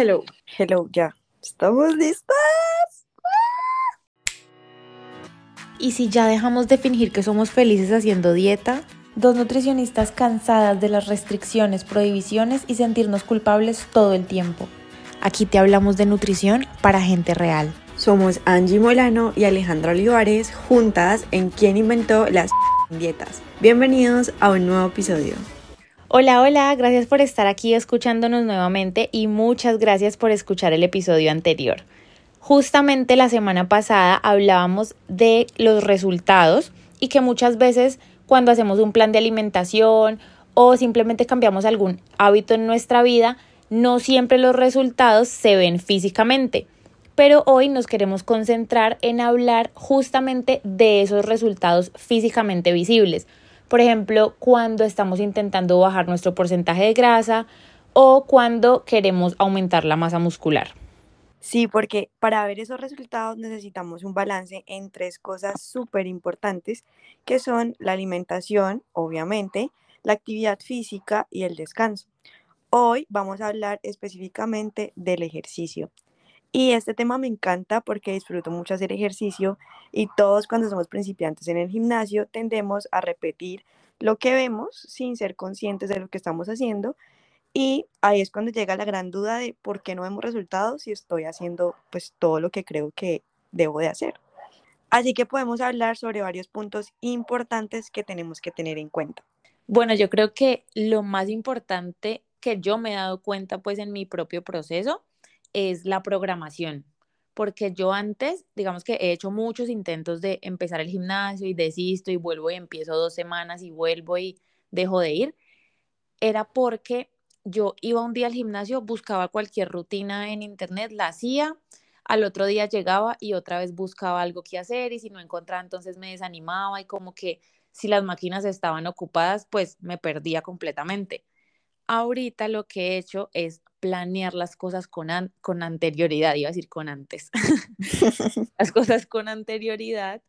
Hello, hello, ya. ¿Estamos listas? Y si ya dejamos de fingir que somos felices haciendo dieta, dos nutricionistas cansadas de las restricciones, prohibiciones y sentirnos culpables todo el tiempo. Aquí te hablamos de nutrición para gente real. Somos Angie Molano y Alejandra Olivares, juntas en Quién inventó las dietas. Bienvenidos a un nuevo episodio. Hola, hola, gracias por estar aquí escuchándonos nuevamente y muchas gracias por escuchar el episodio anterior. Justamente la semana pasada hablábamos de los resultados y que muchas veces cuando hacemos un plan de alimentación o simplemente cambiamos algún hábito en nuestra vida, no siempre los resultados se ven físicamente. Pero hoy nos queremos concentrar en hablar justamente de esos resultados físicamente visibles por ejemplo, cuando estamos intentando bajar nuestro porcentaje de grasa o cuando queremos aumentar la masa muscular. Sí, porque para ver esos resultados necesitamos un balance en tres cosas súper importantes, que son la alimentación, obviamente, la actividad física y el descanso. Hoy vamos a hablar específicamente del ejercicio. Y este tema me encanta porque disfruto mucho hacer ejercicio y todos cuando somos principiantes en el gimnasio tendemos a repetir lo que vemos sin ser conscientes de lo que estamos haciendo y ahí es cuando llega la gran duda de por qué no vemos resultados si estoy haciendo pues todo lo que creo que debo de hacer. Así que podemos hablar sobre varios puntos importantes que tenemos que tener en cuenta. Bueno, yo creo que lo más importante que yo me he dado cuenta pues en mi propio proceso es la programación, porque yo antes, digamos que he hecho muchos intentos de empezar el gimnasio y desisto y vuelvo y empiezo dos semanas y vuelvo y dejo de ir, era porque yo iba un día al gimnasio, buscaba cualquier rutina en internet, la hacía, al otro día llegaba y otra vez buscaba algo que hacer y si no encontraba entonces me desanimaba y como que si las máquinas estaban ocupadas pues me perdía completamente. Ahorita lo que he hecho es planear las cosas con, con anterioridad, iba a decir con antes, las cosas con anterioridad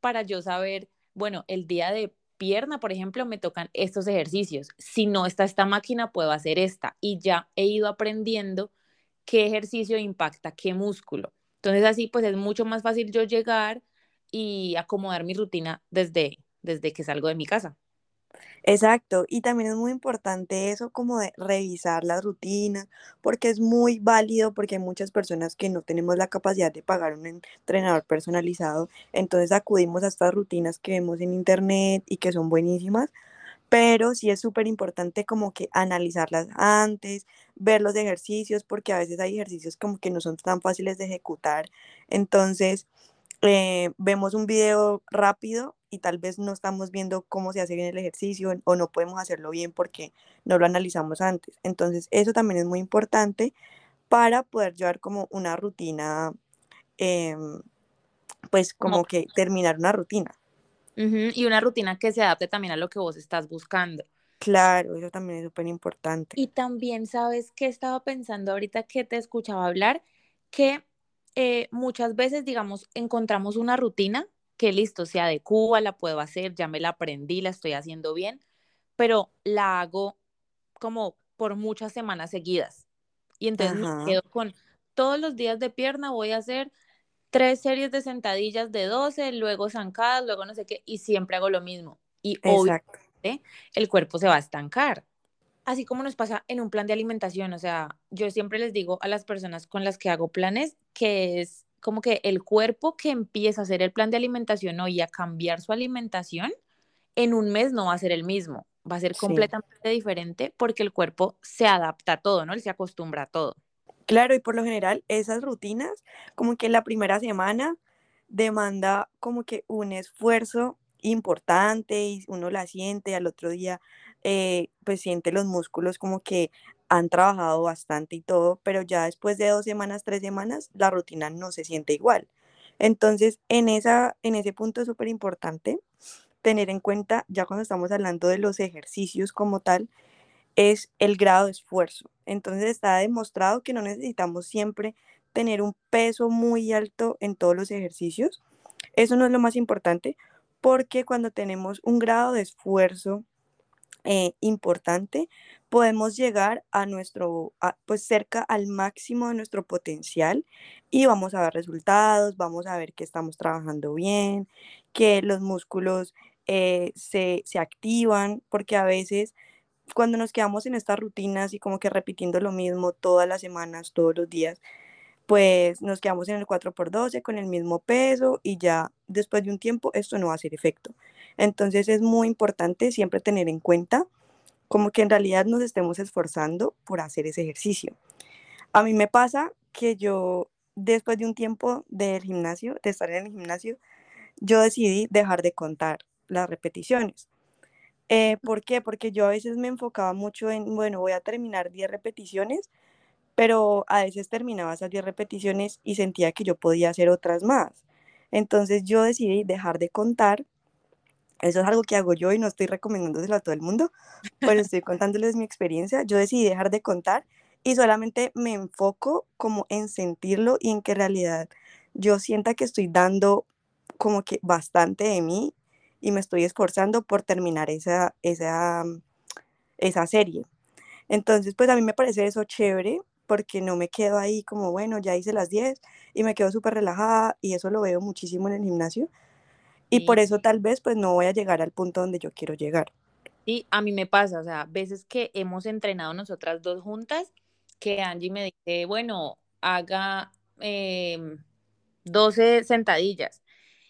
para yo saber, bueno, el día de pierna, por ejemplo, me tocan estos ejercicios. Si no está esta máquina, puedo hacer esta. Y ya he ido aprendiendo qué ejercicio impacta qué músculo. Entonces así pues es mucho más fácil yo llegar y acomodar mi rutina desde, desde que salgo de mi casa. Exacto, y también es muy importante eso como de revisar la rutina, porque es muy válido, porque hay muchas personas que no tenemos la capacidad de pagar un entrenador personalizado, entonces acudimos a estas rutinas que vemos en internet y que son buenísimas, pero sí es súper importante como que analizarlas antes, ver los ejercicios, porque a veces hay ejercicios como que no son tan fáciles de ejecutar, entonces eh, vemos un video rápido y tal vez no estamos viendo cómo se hace bien el ejercicio o no podemos hacerlo bien porque no lo analizamos antes. Entonces, eso también es muy importante para poder llevar como una rutina, em, pues como que terminar una rutina. Y una rutina que se adapte también a lo que vos estás buscando. Claro, eso también es súper importante. Y también, ¿sabes qué estaba pensando ahorita que te escuchaba hablar? Que eh, muchas veces, digamos, encontramos una rutina que listo, se adecua, la puedo hacer, ya me la aprendí, la estoy haciendo bien, pero la hago como por muchas semanas seguidas. Y entonces me quedo con todos los días de pierna, voy a hacer tres series de sentadillas de 12, luego zancadas, luego no sé qué, y siempre hago lo mismo. Y obviamente el cuerpo se va a estancar así como nos pasa en un plan de alimentación, o sea, yo siempre les digo a las personas con las que hago planes que es como que el cuerpo que empieza a hacer el plan de alimentación hoy a cambiar su alimentación, en un mes no va a ser el mismo, va a ser completamente diferente porque el cuerpo se adapta a todo, ¿no? Él se acostumbra a todo. Claro, y por lo general esas rutinas, como que la primera semana demanda como que un esfuerzo importante y uno la siente, al otro día eh, pues siente los músculos como que han trabajado bastante y todo, pero ya después de dos semanas, tres semanas, la rutina no se siente igual. Entonces, en, esa, en ese punto es súper importante tener en cuenta, ya cuando estamos hablando de los ejercicios como tal, es el grado de esfuerzo. Entonces está demostrado que no necesitamos siempre tener un peso muy alto en todos los ejercicios. Eso no es lo más importante, porque cuando tenemos un grado de esfuerzo eh, importante, podemos llegar a nuestro, pues cerca al máximo de nuestro potencial y vamos a ver resultados, vamos a ver que estamos trabajando bien, que los músculos eh, se, se activan, porque a veces cuando nos quedamos en estas rutinas y como que repitiendo lo mismo todas las semanas, todos los días, pues nos quedamos en el 4x12 con el mismo peso y ya después de un tiempo esto no va a hacer efecto. Entonces es muy importante siempre tener en cuenta como que en realidad nos estemos esforzando por hacer ese ejercicio. A mí me pasa que yo después de un tiempo del gimnasio, de estar en el gimnasio, yo decidí dejar de contar las repeticiones. Eh, ¿Por qué? Porque yo a veces me enfocaba mucho en, bueno, voy a terminar 10 repeticiones, pero a veces terminaba esas 10 repeticiones y sentía que yo podía hacer otras más. Entonces yo decidí dejar de contar. Eso es algo que hago yo y no estoy recomendándoselo a todo el mundo, pero estoy contándoles mi experiencia. Yo decidí dejar de contar y solamente me enfoco como en sentirlo y en que en realidad yo sienta que estoy dando como que bastante de mí y me estoy esforzando por terminar esa, esa, esa serie. Entonces, pues a mí me parece eso chévere porque no me quedo ahí como, bueno, ya hice las 10 y me quedo súper relajada y eso lo veo muchísimo en el gimnasio. Y por eso tal vez pues no voy a llegar al punto donde yo quiero llegar. Sí, a mí me pasa, o sea, veces que hemos entrenado nosotras dos juntas, que Angie me dice, bueno, haga 12 em, sentadillas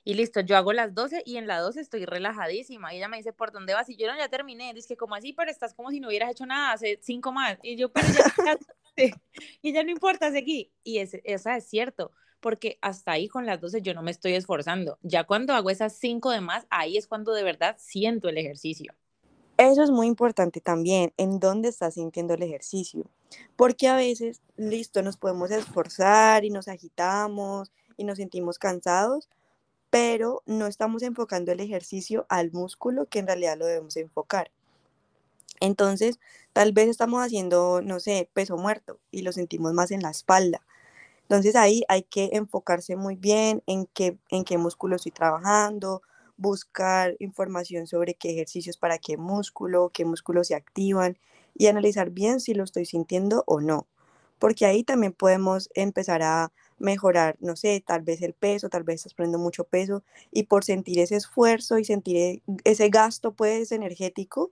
y listo, yo hago las 12 y en la 12 estoy relajadísima. Y ella me dice, ¿por dónde vas? Y yo no, ya terminé. Dice que como así, pero estás como si no hubieras hecho nada, hace cinco más. Y yo, pero ya, y ya no importa, seguí. Y ese, esa es cierto, porque hasta ahí con las 12 yo no me estoy esforzando. Ya cuando hago esas cinco de más, ahí es cuando de verdad siento el ejercicio. Eso es muy importante también, en dónde estás sintiendo el ejercicio. Porque a veces, listo, nos podemos esforzar y nos agitamos y nos sentimos cansados, pero no estamos enfocando el ejercicio al músculo que en realidad lo debemos enfocar. Entonces, tal vez estamos haciendo, no sé, peso muerto y lo sentimos más en la espalda. Entonces ahí hay que enfocarse muy bien en qué, en qué músculo estoy trabajando, buscar información sobre qué ejercicios para qué músculo, qué músculos se activan y analizar bien si lo estoy sintiendo o no. Porque ahí también podemos empezar a mejorar, no sé, tal vez el peso, tal vez estás poniendo mucho peso y por sentir ese esfuerzo y sentir e, ese gasto pues energético,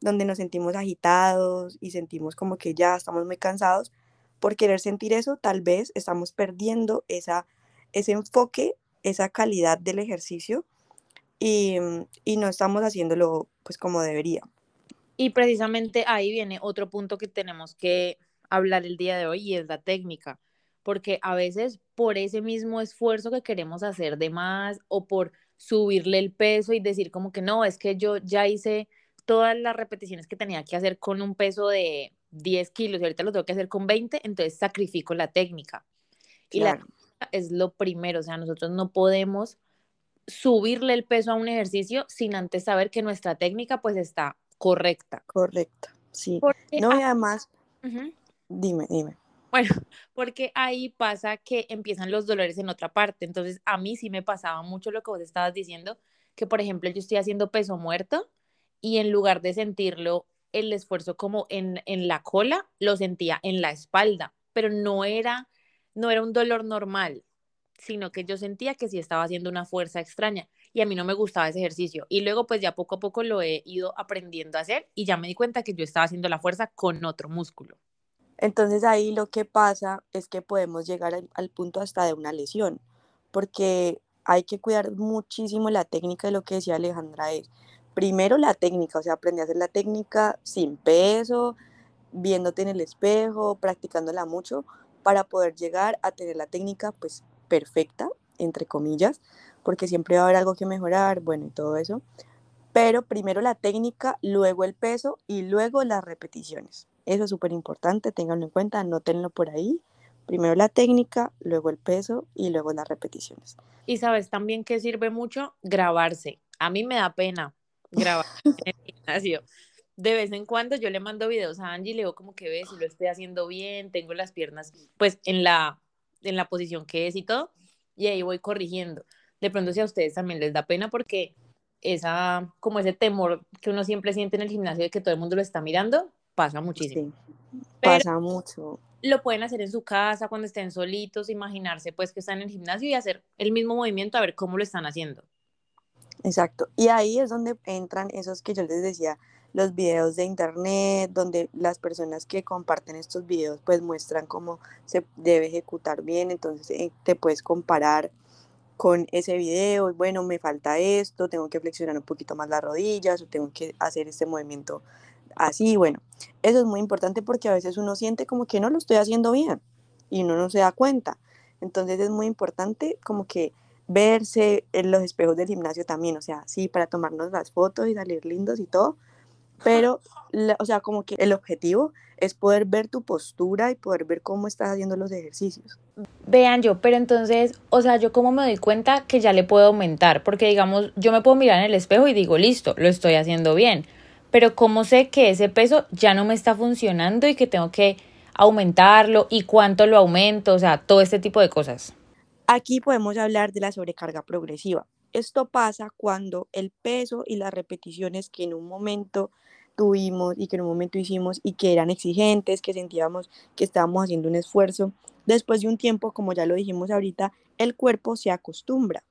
donde nos sentimos agitados y sentimos como que ya estamos muy cansados, por querer sentir eso, tal vez estamos perdiendo esa, ese enfoque, esa calidad del ejercicio y, y no estamos haciéndolo pues como debería. Y precisamente ahí viene otro punto que tenemos que hablar el día de hoy y es la técnica porque a veces por ese mismo esfuerzo que queremos hacer de más o por subirle el peso y decir como que no, es que yo ya hice todas las repeticiones que tenía que hacer con un peso de 10 kilos y ahorita lo tengo que hacer con 20, entonces sacrifico la técnica. Y la técnica es lo primero, o sea, nosotros no podemos subirle el peso a un ejercicio sin antes saber que nuestra técnica pues está correcta. Correcta, sí. no, y además, dime, dime. Bueno, porque ahí pasa que empiezan los dolores en otra parte. Entonces, a mí sí me pasaba mucho lo que vos estabas diciendo, que por ejemplo yo estoy haciendo peso muerto y en lugar de sentirlo el esfuerzo como en, en la cola, lo sentía en la espalda, pero no era, no era un dolor normal, sino que yo sentía que sí estaba haciendo una fuerza extraña y a mí no me gustaba ese ejercicio. Y luego pues ya poco a poco lo he ido aprendiendo a hacer y ya me di cuenta que yo estaba haciendo la fuerza con otro músculo. Entonces ahí lo que pasa es que podemos llegar al, punto hasta de una lesión, porque hay que cuidar muchísimo la técnica de lo que decía Alejandra es, primero la técnica, o sea, aprender a hacer la técnica sin peso, viéndote en el espejo, practicándola mucho, para poder llegar a tener la técnica pues perfecta, entre comillas, porque siempre va a haber algo que mejorar, bueno, y todo eso. Pero primero la técnica, luego el peso y luego las repeticiones. Eso es súper importante, ténganlo en cuenta, anótenlo por ahí. Primero la técnica, luego el peso y luego las repeticiones. Y sabes también que sirve mucho grabarse. A mí me da pena grabar en el gimnasio. De vez en cuando yo le mando videos a Angie y le digo como que ves si lo estoy haciendo bien, tengo las piernas pues en la, en la posición que es y todo, y ahí voy corrigiendo. De pronto si a ustedes también les da pena porque esa, como ese temor que uno siempre siente en el gimnasio de que todo el mundo lo está mirando, pasa muchísimo. Sí, pasa mucho. Lo pueden hacer en su casa cuando estén solitos, imaginarse pues que están en el gimnasio y hacer el mismo movimiento a ver cómo lo están haciendo. Exacto. Y ahí es donde entran esos que yo les decía, los videos de internet, donde las personas que comparten estos videos pues muestran cómo se debe ejecutar bien, entonces eh, te puedes comparar con ese video, bueno, me falta esto, tengo que flexionar un poquito más las rodillas o tengo que hacer este movimiento así, bueno, eso es muy importante porque a veces uno siente como que no lo estoy haciendo bien y uno no se da cuenta. Entonces es muy importante como que verse en los espejos del gimnasio también, o sea, sí, para tomarnos las fotos y salir lindos y todo, pero, o sea, como que el objetivo es poder ver tu postura y poder ver cómo estás haciendo los ejercicios. Vean yo, pero entonces, o sea, yo cómo me doy cuenta que ya le puedo aumentar, porque digamos, yo me puedo mirar en el espejo y digo, listo, lo estoy haciendo bien, pero cómo sé que ese peso ya no me está funcionando y que tengo que aumentarlo y cuánto lo aumento, o sea, todo este tipo de cosas. Aquí podemos hablar de la sobrecarga progresiva. Esto pasa cuando el peso y las repeticiones que en un momento tuvimos y que en un momento hicimos y que eran exigentes, que sentíamos que estábamos haciendo un esfuerzo, después de un tiempo, como ya lo dijimos ahorita, el cuerpo se acostumbra.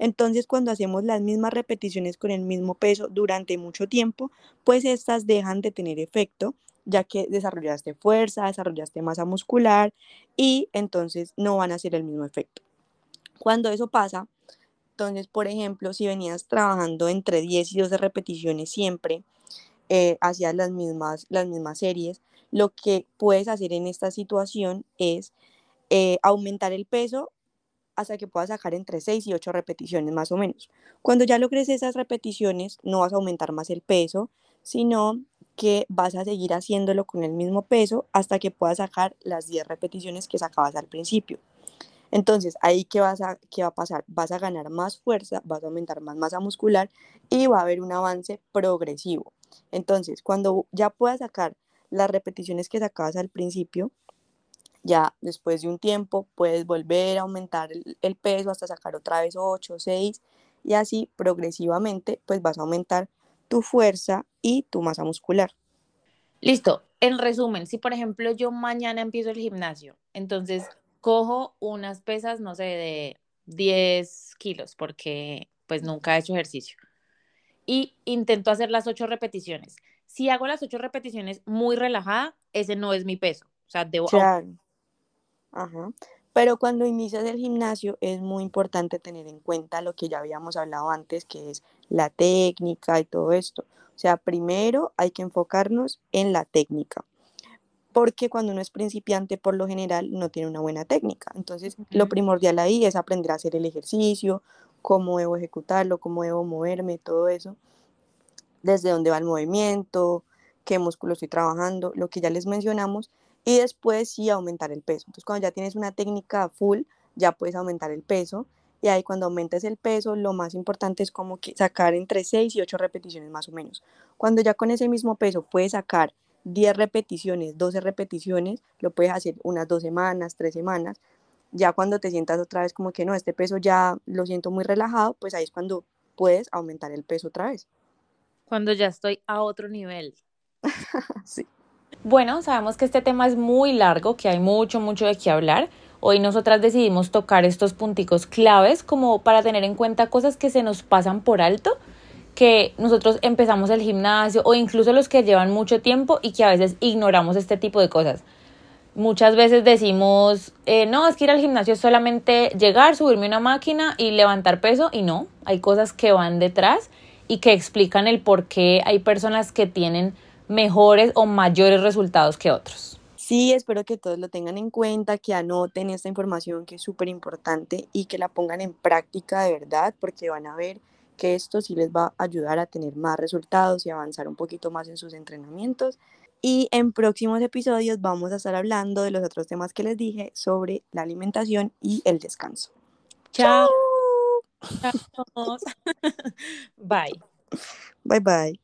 Entonces, cuando hacemos las mismas repeticiones con el mismo peso durante mucho tiempo, pues estas dejan de tener efecto, ya que desarrollaste fuerza, desarrollaste masa muscular y entonces no van a hacer el mismo efecto. Cuando eso pasa, entonces, por ejemplo, si venías trabajando entre 10 y 12 repeticiones siempre, eh, hacia las mismas, las mismas series, lo que puedes hacer en esta situación es eh, aumentar el peso hasta que puedas sacar entre 6 y 8 repeticiones más o menos. Cuando ya logres esas repeticiones, no vas a aumentar más el peso, sino que vas a seguir haciéndolo con el mismo peso hasta que puedas sacar las 10 repeticiones que sacabas al principio. Entonces, ahí qué, vas a, va a pasar? Vas a ganar más fuerza, vas a aumentar más masa muscular y va a haber un avance progresivo. Entonces, cuando ya puedas sacar las repeticiones que sacabas al principio, ya después de un tiempo puedes volver a aumentar el, peso hasta sacar otra vez 8, 6 y así progresivamente pues vas a aumentar tu fuerza y tu masa muscular. Listo. En resumen, si por ejemplo yo mañana empiezo el gimnasio, entonces cojo unas pesas, no sé, de 10 kilos porque pues nunca he hecho ejercicio y intento hacer las ocho repeticiones. Si hago las ocho repeticiones muy relajada, ese no es mi peso. O sea, debo... Claro. Ajá. Pero cuando inicias el gimnasio es muy importante tener en cuenta lo que ya habíamos hablado antes, que es la técnica y todo esto. O sea, primero hay que enfocarnos en la técnica, porque cuando uno es principiante, por lo general, no tiene una buena técnica. Entonces, lo primordial ahí es aprender a hacer el ejercicio, cómo debo ejecutarlo, cómo debo moverme, todo eso, desde dónde va el movimiento, qué músculo estoy trabajando, lo que ya les mencionamos, y después sí aumentar el peso. Entonces cuando ya tienes una técnica full, ya puedes aumentar el peso, y ahí cuando aumentes el peso, lo más importante es como que sacar entre 6 y 8 repeticiones más o menos. Cuando ya con ese mismo peso puedes sacar 10 repeticiones, 12 repeticiones, lo puedes hacer unas dos semanas, tres semanas, ya cuando te sientas otra vez como que no, este peso ya lo siento muy relajado, pues ahí es cuando puedes aumentar el peso otra vez. Cuando ya estoy a otro nivel. sí. Bueno, sabemos que este tema es muy largo, que hay mucho, mucho de qué hablar. Hoy nosotras decidimos tocar estos punticos claves como para tener en cuenta cosas que se nos pasan por alto, que nosotros empezamos el gimnasio o incluso los que llevan mucho tiempo y que a veces ignoramos este tipo de cosas muchas veces decimos, eh, no, es que ir al gimnasio es solamente llegar, subirme una máquina y levantar peso y no, hay cosas que van detrás y que explican el por qué hay personas que tienen mejores o mayores resultados que otros. Sí, espero que todos lo tengan en cuenta, que anoten esta información que es súper importante y que la pongan en práctica de verdad porque van a ver que esto sí les va a ayudar a tener más resultados y avanzar un poquito más en sus entrenamientos. Y en próximos episodios vamos a estar hablando de los otros temas que les dije sobre la alimentación y el descanso. Chao. Chao. bye. Bye bye.